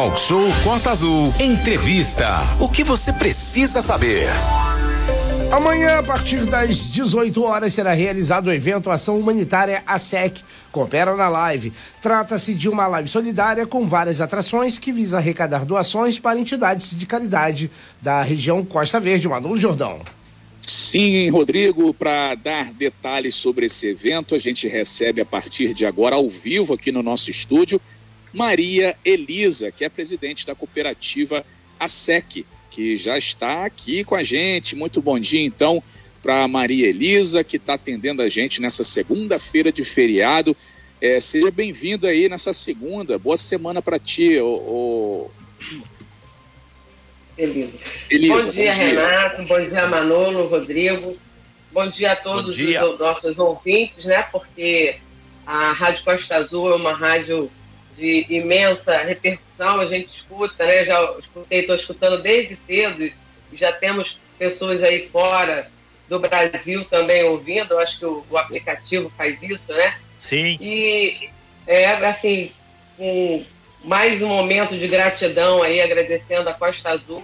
Talk Show Costa Azul. Entrevista. O que você precisa saber? Amanhã, a partir das 18 horas, será realizado o evento Ação Humanitária ASEC. Coopera na live. Trata-se de uma live solidária com várias atrações que visa arrecadar doações para entidades de caridade da região Costa Verde. Manolo Jordão. Sim, Rodrigo, para dar detalhes sobre esse evento, a gente recebe a partir de agora, ao vivo, aqui no nosso estúdio, Maria Elisa, que é presidente da cooperativa ASEC que já está aqui com a gente. Muito bom dia, então, para Maria Elisa, que está atendendo a gente nessa segunda-feira de feriado. É, seja bem-vindo aí nessa segunda. Boa semana para ti, ô, Elisa. Elisa. Bom dia, bom dia, Renato. Bom dia, Manolo, Rodrigo. Bom dia a todos dia. os nossos ouvintes, né? Porque a Rádio Costa Azul é uma rádio de imensa repercussão, a gente escuta, né? Já escutei, estou escutando desde cedo e já temos pessoas aí fora do Brasil também ouvindo, acho que o, o aplicativo faz isso, né? Sim. E é assim, um, mais um momento de gratidão aí, agradecendo a Costa Azul,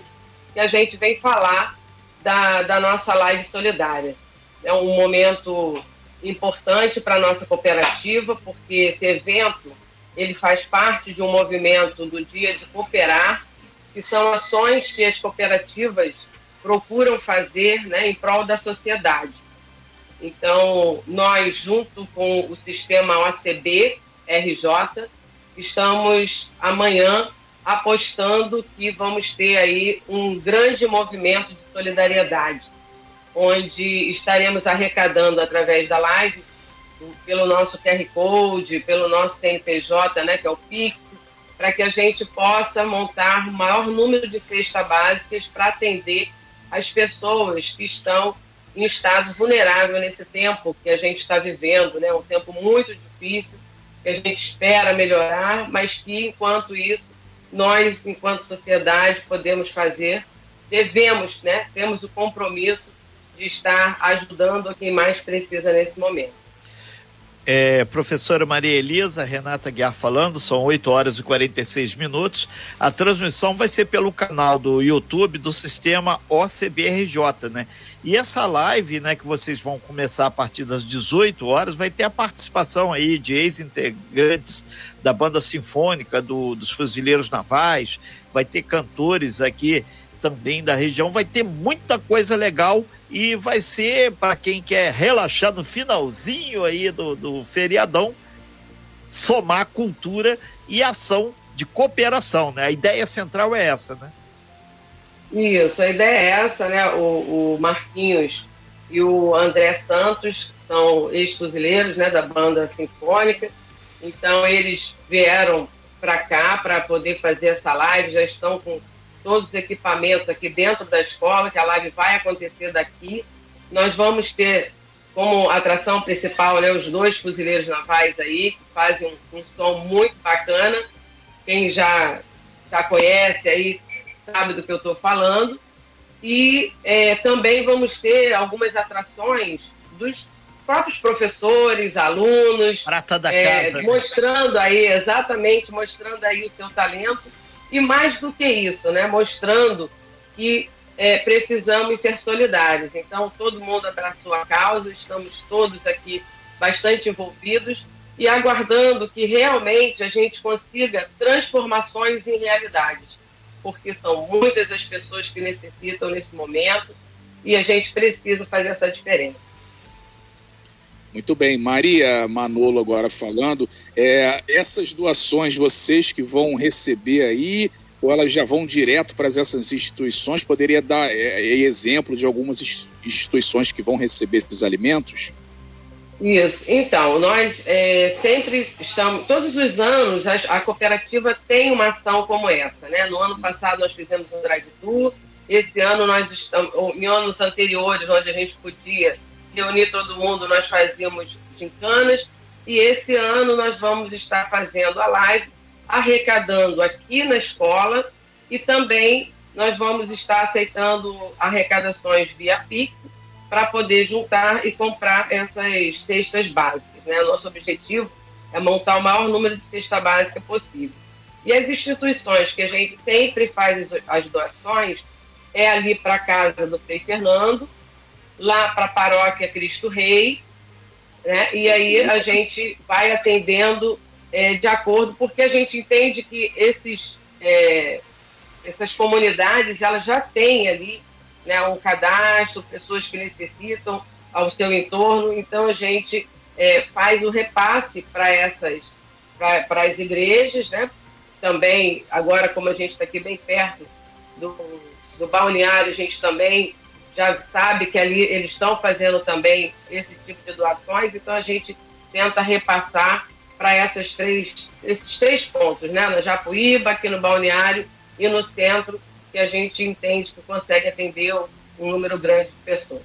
que a gente vem falar da, da nossa live solidária. É um momento importante para a nossa cooperativa, porque esse evento ele faz parte de um movimento do Dia de Cooperar, que são ações que as cooperativas procuram fazer né, em prol da sociedade. Então, nós, junto com o sistema OCB, RJ, estamos amanhã apostando que vamos ter aí um grande movimento de solidariedade, onde estaremos arrecadando através da live pelo nosso QR Code, pelo nosso CNPJ, né, que é o Pix, para que a gente possa montar o maior número de cestas básicas para atender as pessoas que estão em estado vulnerável nesse tempo que a gente está vivendo, né, um tempo muito difícil, que a gente espera melhorar, mas que, enquanto isso, nós, enquanto sociedade, podemos fazer, devemos, né, temos o compromisso de estar ajudando quem mais precisa nesse momento. É, professora Maria Elisa, Renata Guiar falando, são 8 horas e 46 minutos. A transmissão vai ser pelo canal do YouTube do sistema OCBRJ, né? E essa live, né, que vocês vão começar a partir das 18 horas, vai ter a participação aí de ex-integrantes da banda sinfônica do, dos fuzileiros navais, vai ter cantores aqui também da região, vai ter muita coisa legal e vai ser para quem quer relaxar no finalzinho aí do, do feriadão, somar cultura e ação de cooperação, né? A ideia central é essa, né? Isso, a ideia é essa, né? O, o Marquinhos e o André Santos são ex-fuzileiros, né, da banda sinfônica. Então eles vieram para cá para poder fazer essa live, já estão com todos os equipamentos aqui dentro da escola, que a live vai acontecer daqui. Nós vamos ter como atração principal né, os dois fuzileiros navais aí, que fazem um, um som muito bacana. Quem já, já conhece aí sabe do que eu estou falando. E é, também vamos ter algumas atrações dos próprios professores, alunos. Prata da é, casa. Né? Mostrando aí, exatamente, mostrando aí o seu talento e mais do que isso, né, mostrando que é, precisamos ser solidários. Então, todo mundo abraçou a causa, estamos todos aqui bastante envolvidos e aguardando que realmente a gente consiga transformações em realidades, porque são muitas as pessoas que necessitam nesse momento e a gente precisa fazer essa diferença. Muito bem, Maria Manolo agora falando, é, essas doações vocês que vão receber aí, ou elas já vão direto para essas instituições? Poderia dar é, é, exemplo de algumas instituições que vão receber esses alimentos? Isso. Então, nós é, sempre estamos, todos os anos, a, a, cooperativa tem uma ação como essa, né? No ano passado nós fizemos um drive-thru, esse ano nós estamos, em anos anteriores, onde a gente podia reunir todo mundo, nós fazíamos gincanas. E esse ano nós vamos estar fazendo a live, arrecadando aqui na escola e também nós vamos estar aceitando arrecadações via Pix para poder juntar e comprar essas cestas básicas. Né? Nosso objetivo é montar o maior número de cesta básica possível. E as instituições que a gente sempre faz as doações é ali para a casa do Frei Fernando, lá para a paróquia Cristo Rei, né? E aí a gente vai atendendo é, de acordo, porque a gente entende que esses, é, essas comunidades elas já têm ali né, um cadastro, pessoas que necessitam ao seu entorno, então a gente é, faz o repasse para essas, para as igrejas, né? Também, agora como a gente está aqui bem perto do, do balneário, a gente também já sabe que ali eles estão fazendo também esse tipo de doações, então a gente tenta repassar para essas três, esses três pontos, né? Na Japuíba, aqui no balneário e no centro, que a gente entende que consegue atender um número grande de pessoas.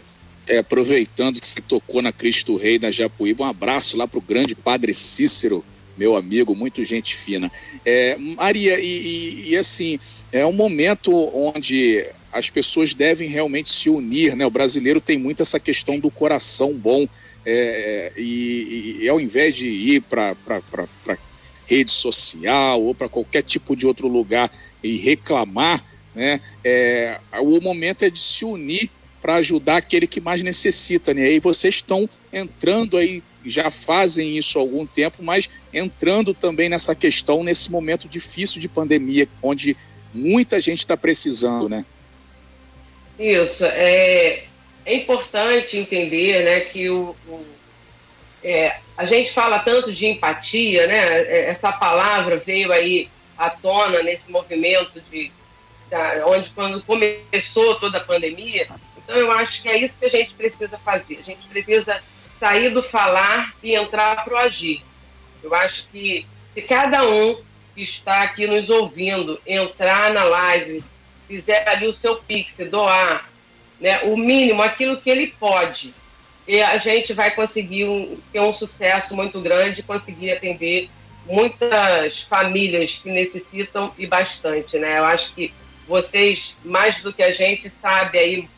É, aproveitando que você tocou na Cristo Rei, na Japuíba, um abraço lá para o grande Padre Cícero, meu amigo, muito gente fina. É, Maria, e, e, e, assim, é um momento onde as pessoas devem realmente se unir, né? O brasileiro tem muito essa questão do coração bom, é, e, e, ao invés de ir para rede social ou para qualquer tipo de outro lugar e reclamar, né? É, o momento é de se unir para ajudar aquele que mais necessita, né? E vocês estão entrando aí, já fazem isso há algum tempo, mas entrando também nessa questão nesse momento difícil de pandemia, onde muita gente está precisando, né? Isso é, é importante entender, né, que o, o é, a gente fala tanto de empatia, né? É, essa palavra veio aí à tona nesse movimento de onde quando começou toda a pandemia então, eu acho que é isso que a gente precisa fazer. A gente precisa sair do falar e entrar para o agir. Eu acho que se cada um que está aqui nos ouvindo entrar na live, fizer ali o seu pix, doar né, o mínimo, aquilo que ele pode, e a gente vai conseguir um, ter um sucesso muito grande, conseguir atender muitas famílias que necessitam e bastante, né? Eu acho que vocês, mais do que a gente, sabe aí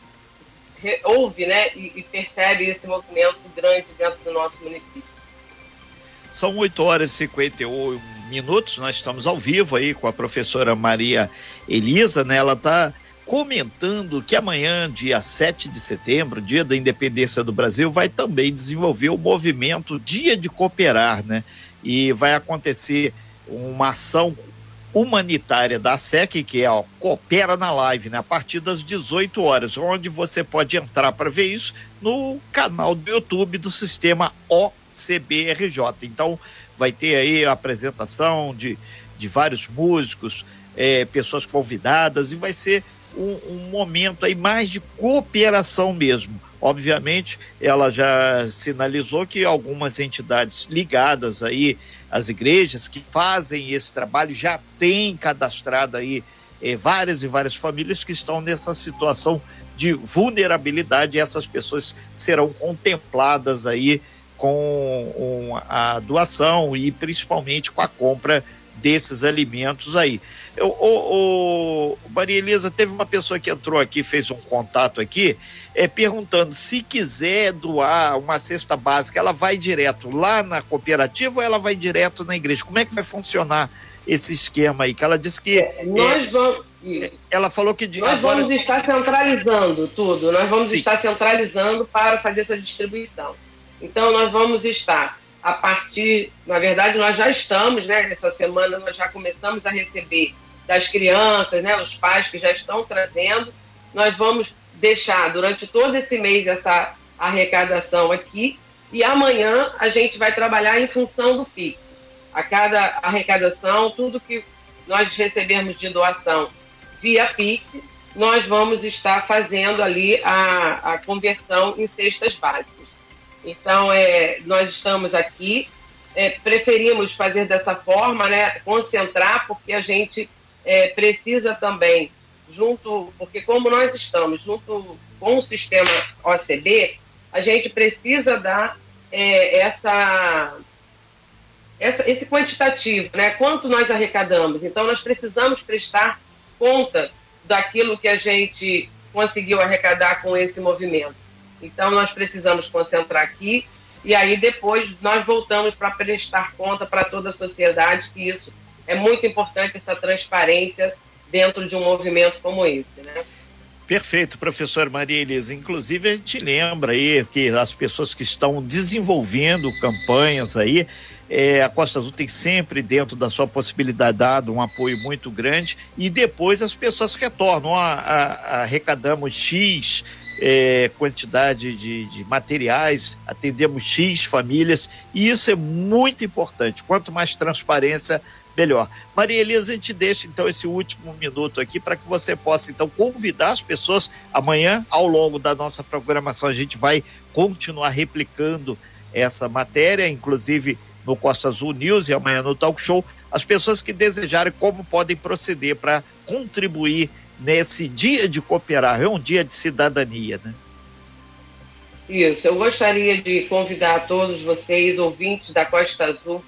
ouve né, e, e percebe esse movimento grande dentro do nosso município. São 8 horas e 51 minutos, nós estamos ao vivo aí com a professora Maria Elisa, né? Ela está comentando que amanhã, dia 7 de setembro, dia da independência do Brasil, vai também desenvolver o movimento Dia de Cooperar, né? E vai acontecer uma ação humanitária da SEC, que é ó, Coopera na Live, né, a partir das 18 horas, onde você pode entrar para ver isso no canal do YouTube do sistema OCBRJ. Então, vai ter aí a apresentação de, de vários músicos, é, pessoas convidadas, e vai ser um, um momento aí mais de cooperação mesmo. Obviamente, ela já sinalizou que algumas entidades ligadas aí as igrejas que fazem esse trabalho já têm cadastrado aí eh, várias e várias famílias que estão nessa situação de vulnerabilidade e essas pessoas serão contempladas aí com a doação e principalmente com a compra desses alimentos aí. Eu, o, o, Maria Elisa, teve uma pessoa que entrou aqui, fez um contato aqui, é, perguntando se quiser doar uma cesta básica, ela vai direto lá na cooperativa ou ela vai direto na igreja? Como é que vai funcionar esse esquema aí? Que ela disse que. É, nós vamos. Ela falou que. Nós agora... vamos estar centralizando tudo, nós vamos Sim. estar centralizando para fazer essa distribuição. Então, nós vamos estar a partir, na verdade, nós já estamos, né? Essa semana nós já começamos a receber das crianças, né? Os pais que já estão trazendo. Nós vamos deixar durante todo esse mês essa arrecadação aqui e amanhã a gente vai trabalhar em função do PIX. A cada arrecadação, tudo que nós recebermos de doação via PIX, nós vamos estar fazendo ali a, a conversão em cestas básicas. Então, é, nós estamos aqui, é, preferimos fazer dessa forma, né, concentrar, porque a gente é, precisa também, junto, porque como nós estamos junto com o sistema OCB, a gente precisa dar é, essa, essa, esse quantitativo, né, quanto nós arrecadamos. Então, nós precisamos prestar conta daquilo que a gente conseguiu arrecadar com esse movimento. Então, nós precisamos concentrar aqui e aí depois nós voltamos para prestar conta para toda a sociedade que isso é muito importante essa transparência dentro de um movimento como esse, né? Perfeito, professor Maria Elisa. Inclusive, a gente lembra aí que as pessoas que estão desenvolvendo campanhas aí, é, a Costa Azul tem sempre, dentro da sua possibilidade, dado um apoio muito grande e depois as pessoas retornam. A, a, arrecadamos X é, quantidade de, de materiais, atendemos X famílias e isso é muito importante. Quanto mais transparência, melhor. Maria Elisa, a gente deixa então esse último minuto aqui para que você possa então convidar as pessoas. Amanhã, ao longo da nossa programação, a gente vai continuar replicando essa matéria, inclusive no Costa Azul News e amanhã no Talk Show. As pessoas que desejarem como podem proceder para contribuir nesse dia de cooperar, é um dia de cidadania, né? Isso, eu gostaria de convidar todos vocês, ouvintes da Costa Azul,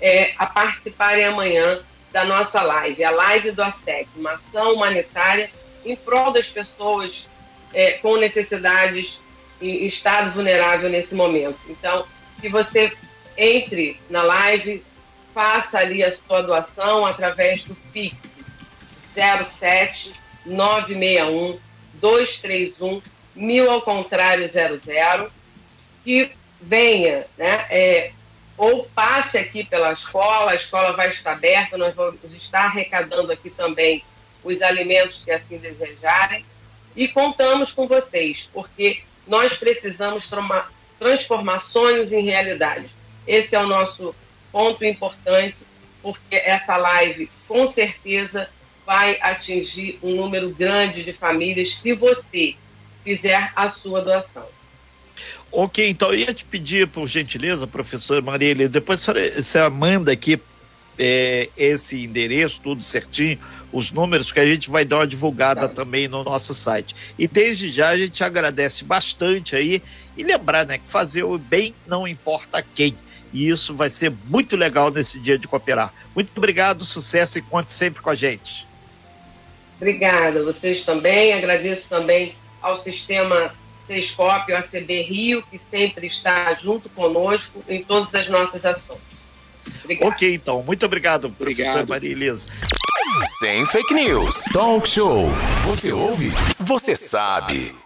é, a participarem amanhã da nossa live, a live do ASEC, uma ação humanitária em prol das pessoas é, com necessidades e estado vulnerável nesse momento. Então, que você entre na live, faça ali a sua doação através do PIX 07 961 231 mil ao contrário 00 que venha, né? É, ou passe aqui pela escola, a escola vai estar aberta, nós vamos estar arrecadando aqui também os alimentos que assim desejarem e contamos com vocês, porque nós precisamos transformar sonhos em realidade. Esse é o nosso ponto importante, porque essa live com certeza vai atingir um número grande de famílias se você fizer a sua doação. Ok, então eu ia te pedir, por gentileza, professor Marília, depois você manda aqui é, esse endereço, tudo certinho, os números, que a gente vai dar uma divulgada tá. também no nosso site. E desde já a gente agradece bastante aí e lembrar, né, que fazer o bem não importa quem. E isso vai ser muito legal nesse dia de cooperar. Muito obrigado, sucesso e conte sempre com a gente. Obrigada, vocês também. Agradeço também ao sistema Sescop, o ACB Rio, que sempre está junto conosco em todas as nossas ações. Obrigado. Ok, então. Muito obrigado, professor Maria Elisa. Sem fake news. Talk show. Você ouve? Você sabe.